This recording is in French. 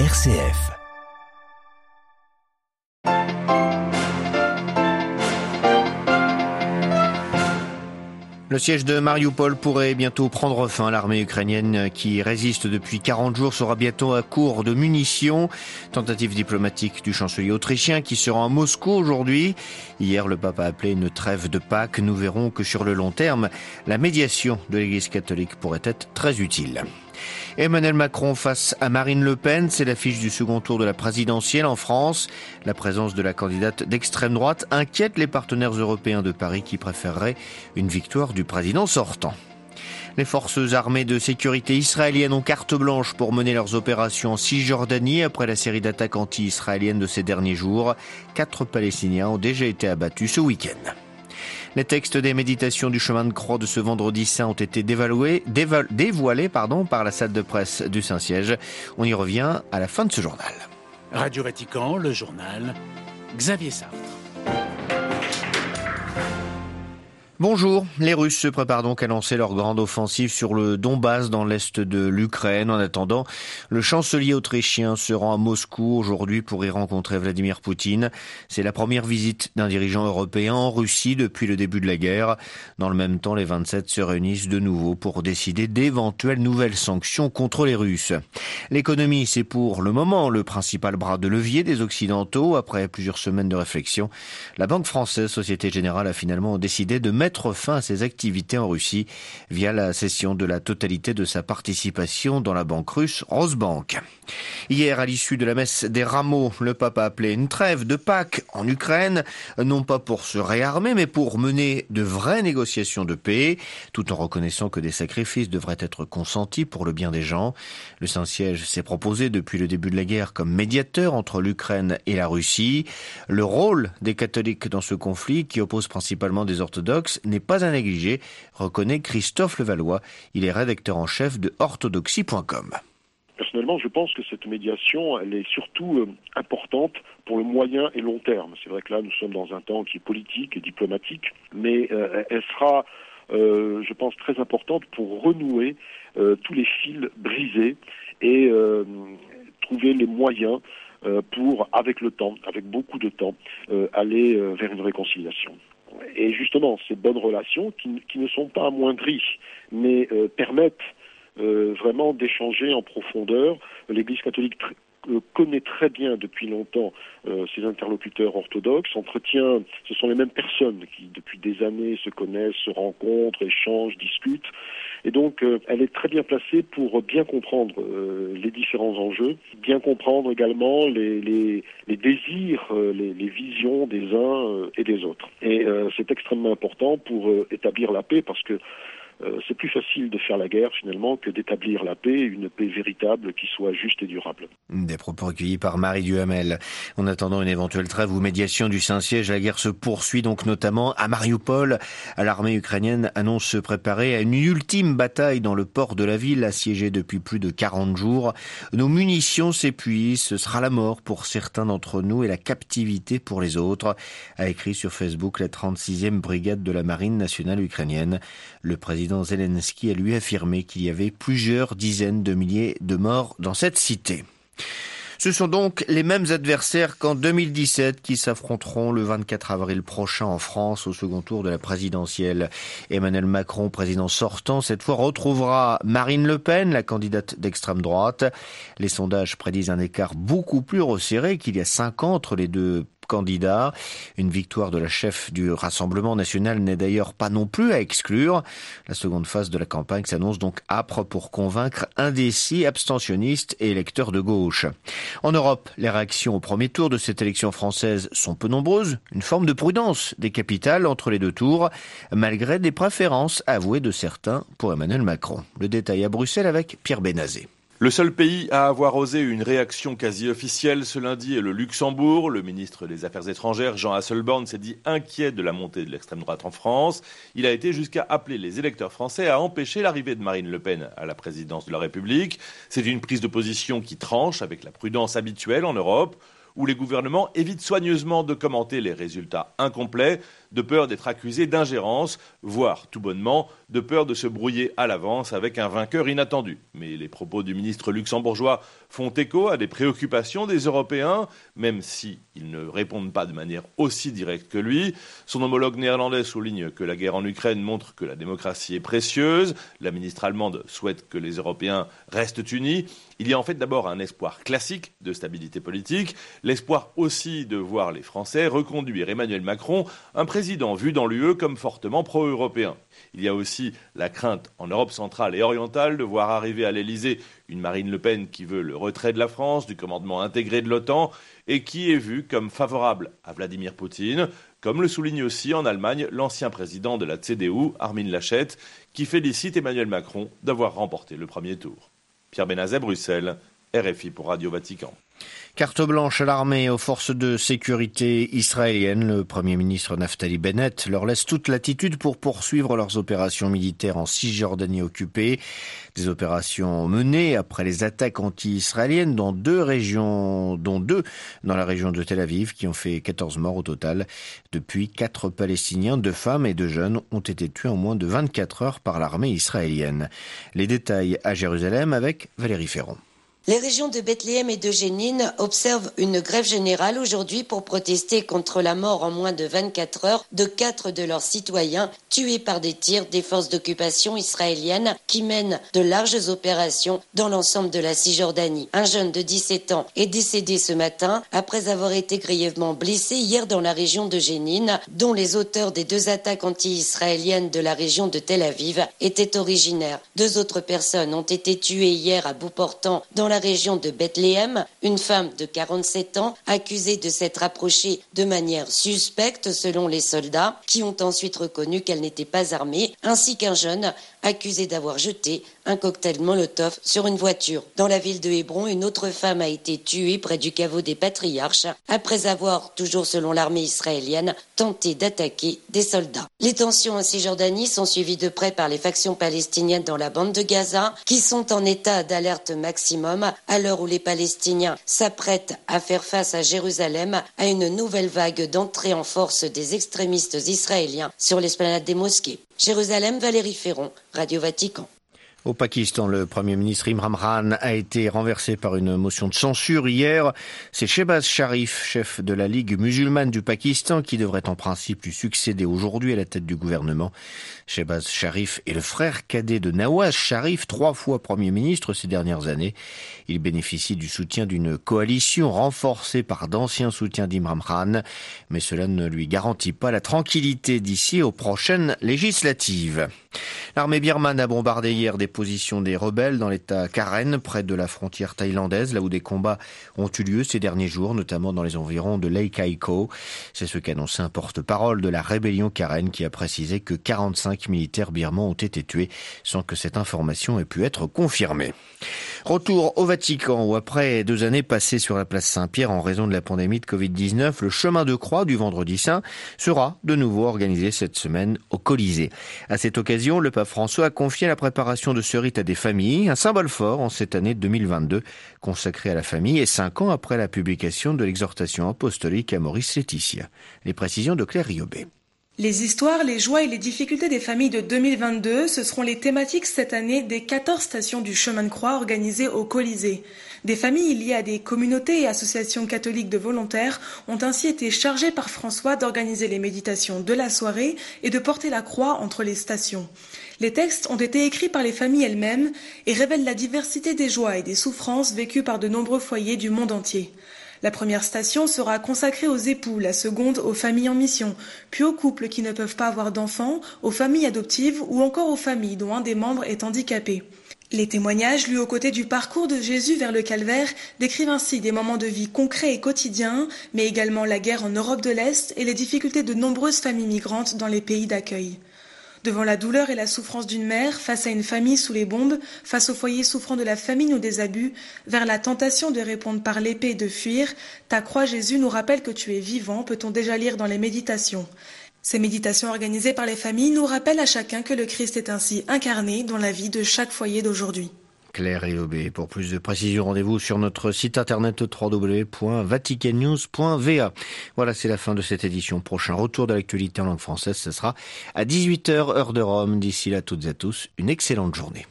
RCF. Le siège de Mariupol pourrait bientôt prendre fin. L'armée ukrainienne qui résiste depuis 40 jours sera bientôt à court de munitions. Tentative diplomatique du chancelier autrichien qui se rend à Moscou aujourd'hui. Hier, le pape a appelé une trêve de Pâques. Nous verrons que sur le long terme, la médiation de l'Église catholique pourrait être très utile. Emmanuel Macron face à Marine Le Pen, c'est l'affiche du second tour de la présidentielle en France. La présence de la candidate d'extrême droite inquiète les partenaires européens de Paris qui préféreraient une victoire du président sortant. Les forces armées de sécurité israéliennes ont carte blanche pour mener leurs opérations en Cisjordanie après la série d'attaques anti-israéliennes de ces derniers jours. Quatre Palestiniens ont déjà été abattus ce week-end. Les textes des méditations du chemin de croix de ce vendredi saint ont été dévoilés par la salle de presse du Saint-Siège. On y revient à la fin de ce journal. Radio Vatican, le journal, Xavier Sartre. Bonjour, les Russes se préparent donc à lancer leur grande offensive sur le Donbass dans l'est de l'Ukraine. En attendant, le chancelier autrichien se rend à Moscou aujourd'hui pour y rencontrer Vladimir Poutine. C'est la première visite d'un dirigeant européen en Russie depuis le début de la guerre. Dans le même temps, les 27 se réunissent de nouveau pour décider d'éventuelles nouvelles sanctions contre les Russes. L'économie, c'est pour le moment le principal bras de levier des Occidentaux. Après plusieurs semaines de réflexion, la Banque française Société Générale a finalement décidé de mettre fin à ses activités en Russie via la cession de la totalité de sa participation dans la banque russe Rosbank. Hier, à l'issue de la messe des rameaux, le pape a appelé une trêve de Pâques en Ukraine, non pas pour se réarmer, mais pour mener de vraies négociations de paix, tout en reconnaissant que des sacrifices devraient être consentis pour le bien des gens. Le Saint-Siège s'est proposé depuis le début de la guerre comme médiateur entre l'Ukraine et la Russie. Le rôle des catholiques dans ce conflit, qui oppose principalement des orthodoxes, n'est pas à négliger, reconnaît Christophe Levallois. Il est rédacteur en chef de orthodoxie.com. Personnellement, je pense que cette médiation, elle est surtout euh, importante pour le moyen et long terme. C'est vrai que là, nous sommes dans un temps qui est politique et diplomatique, mais euh, elle sera, euh, je pense, très importante pour renouer tous les fils brisés et trouver les moyens pour, avec le temps, avec beaucoup de temps, aller vers une réconciliation et justement, ces bonnes relations, qui, ne sont pas amoindries, mais euh, permettent euh, vraiment d'échanger en profondeur. L'Église catholique connaît très bien depuis longtemps ses interlocuteurs orthodoxes, entretient, ce sont les mêmes personnes qui depuis des années se connaissent, se rencontrent, échangent, discutent, et donc, euh, elle est très bien placée pour bien comprendre euh, les différents enjeux, bien comprendre également les, désirs, euh, les, les, visions des uns et des autres. Et c'est extrêmement important pour établir la paix parce que euh, c'est plus facile de faire la guerre finalement que d'établir la paix, une paix véritable qui soit juste et durable. Des propos recueillis par Marie Duhamel. En attendant une éventuelle trêve ou médiation du Saint-Siège, la guerre se poursuit donc notamment à Mariupol. L'armée ukrainienne annonce se préparer à une ultime bataille dans le port de la ville, assiégée depuis plus de 40 jours. Nos munitions s'épuisent, ce sera la mort pour certains d'entre nous et la captivité pour les autres, a écrit sur Facebook la 36e brigade de la marine nationale ukrainienne. Le président Zelensky a lui affirmé qu'il y avait plusieurs dizaines de milliers de morts dans cette cité. Ce sont donc les mêmes adversaires qu'en 2017 qui s'affronteront le 24 avril prochain en France au second tour de la présidentielle. Emmanuel Macron, président sortant, cette fois retrouvera Marine Le Pen, la candidate d'extrême droite. Les sondages prédisent un écart beaucoup plus resserré qu'il y a cinq ans entre les deux candidat. Une victoire de la chef du Rassemblement national n'est d'ailleurs pas non plus à exclure. La seconde phase de la campagne s'annonce donc âpre pour convaincre indécis, abstentionnistes et électeurs de gauche. En Europe, les réactions au premier tour de cette élection française sont peu nombreuses. Une forme de prudence des capitales entre les deux tours, malgré des préférences avouées de certains pour Emmanuel Macron. Le détail à Bruxelles avec Pierre Bénazé. Le seul pays à avoir osé une réaction quasi officielle ce lundi est le Luxembourg. Le ministre des Affaires étrangères, Jean Hasselborn, s'est dit inquiet de la montée de l'extrême droite en France. Il a été jusqu'à appeler les électeurs français à empêcher l'arrivée de Marine Le Pen à la présidence de la République. C'est une prise de position qui tranche avec la prudence habituelle en Europe où les gouvernements évitent soigneusement de commenter les résultats incomplets de peur d'être accusé d'ingérence, voire tout bonnement de peur de se brouiller à l'avance avec un vainqueur inattendu. Mais les propos du ministre luxembourgeois font écho à des préoccupations des Européens, même si ils ne répondent pas de manière aussi directe que lui. Son homologue néerlandais souligne que la guerre en Ukraine montre que la démocratie est précieuse. La ministre allemande souhaite que les Européens restent unis. Il y a en fait d'abord un espoir classique de stabilité politique, l'espoir aussi de voir les Français reconduire Emmanuel Macron, un président vu dans l'UE comme fortement pro-européen. Il y a aussi la crainte en Europe centrale et orientale de voir arriver à l'Elysée une Marine Le Pen qui veut le retrait de la France, du commandement intégré de l'OTAN, et qui est vue comme favorable à Vladimir Poutine, comme le souligne aussi en Allemagne l'ancien président de la CDU, Armin Laschet, qui félicite Emmanuel Macron d'avoir remporté le premier tour. Pierre Benazet, Bruxelles, RFI pour Radio Vatican. Carte blanche à l'armée aux forces de sécurité israéliennes. Le Premier ministre Naftali Bennett leur laisse toute latitude pour poursuivre leurs opérations militaires en Cisjordanie occupée. Des opérations menées après les attaques anti-israéliennes dans deux régions, dont deux dans la région de Tel Aviv, qui ont fait 14 morts au total. Depuis, quatre Palestiniens, deux femmes et deux jeunes ont été tués en moins de 24 heures par l'armée israélienne. Les détails à Jérusalem avec Valérie Ferron. Les régions de Bethléem et de Génine observent une grève générale aujourd'hui pour protester contre la mort en moins de 24 heures de quatre de leurs citoyens tués par des tirs des forces d'occupation israéliennes qui mènent de larges opérations dans l'ensemble de la Cisjordanie. Un jeune de 17 ans est décédé ce matin après avoir été grièvement blessé hier dans la région de Génine, dont les auteurs des deux attaques anti-israéliennes de la région de Tel Aviv étaient originaires. Deux autres personnes ont été tuées hier à bout portant dans la la région de Bethléem, une femme de 47 ans accusée de s'être approchée de manière suspecte selon les soldats, qui ont ensuite reconnu qu'elle n'était pas armée, ainsi qu'un jeune accusé d'avoir jeté un cocktail Molotov sur une voiture. Dans la ville de Hébron, une autre femme a été tuée près du caveau des patriarches après avoir, toujours selon l'armée israélienne, tenté d'attaquer des soldats. Les tensions en Cisjordanie sont suivies de près par les factions palestiniennes dans la bande de Gaza, qui sont en état d'alerte maximum à l'heure où les Palestiniens s'apprêtent à faire face à Jérusalem à une nouvelle vague d'entrée en force des extrémistes israéliens sur l'esplanade des mosquées. Jérusalem, Valérie Ferron, Radio Vatican. Au Pakistan, le Premier ministre Imran Khan a été renversé par une motion de censure hier. C'est Shehbaz Sharif, chef de la Ligue musulmane du Pakistan, qui devrait en principe lui succéder aujourd'hui à la tête du gouvernement. Shehbaz Sharif est le frère cadet de Nawaz Sharif, trois fois Premier ministre ces dernières années. Il bénéficie du soutien d'une coalition renforcée par d'anciens soutiens d'Imran Khan, mais cela ne lui garantit pas la tranquillité d'ici aux prochaines législatives. L'armée birmane a bombardé hier des positions des rebelles dans l'état Karen, près de la frontière thaïlandaise, là où des combats ont eu lieu ces derniers jours, notamment dans les environs de Lake Aiko. C'est ce qu'annonçait un porte-parole de la rébellion Karen qui a précisé que 45 militaires birmans ont été tués sans que cette information ait pu être confirmée. Retour au Vatican où après deux années passées sur la place Saint-Pierre en raison de la pandémie de Covid-19, le chemin de croix du vendredi saint sera de nouveau organisé cette semaine au Colisée. À cette occasion, le pape François a confié la préparation de ce rite à des familles, un symbole fort en cette année 2022 consacrée à la famille et cinq ans après la publication de l'exhortation apostolique à Maurice Laetitia. Les précisions de Claire Riobé. Les histoires, les joies et les difficultés des familles de 2022, ce seront les thématiques cette année des 14 stations du chemin de croix organisées au Colisée. Des familles liées à des communautés et associations catholiques de volontaires ont ainsi été chargées par François d'organiser les méditations de la soirée et de porter la croix entre les stations. Les textes ont été écrits par les familles elles-mêmes et révèlent la diversité des joies et des souffrances vécues par de nombreux foyers du monde entier. La première station sera consacrée aux époux, la seconde aux familles en mission, puis aux couples qui ne peuvent pas avoir d'enfants, aux familles adoptives ou encore aux familles dont un des membres est handicapé. Les témoignages, lus aux côtés du parcours de Jésus vers le calvaire, décrivent ainsi des moments de vie concrets et quotidiens, mais également la guerre en Europe de l'Est et les difficultés de nombreuses familles migrantes dans les pays d'accueil. Devant la douleur et la souffrance d'une mère, face à une famille sous les bombes, face au foyer souffrant de la famine ou des abus, vers la tentation de répondre par l'épée et de fuir, ta croix Jésus nous rappelle que tu es vivant, peut-on déjà lire dans les méditations. Ces méditations organisées par les familles nous rappellent à chacun que le Christ est ainsi incarné dans la vie de chaque foyer d'aujourd'hui. Claire et Lobé. Pour plus de précisions, rendez-vous sur notre site internet www.vaticannews.va. Voilà, c'est la fin de cette édition. Prochain retour de l'actualité en langue française, ce sera à 18h heure de Rome. D'ici là, toutes et à tous, une excellente journée.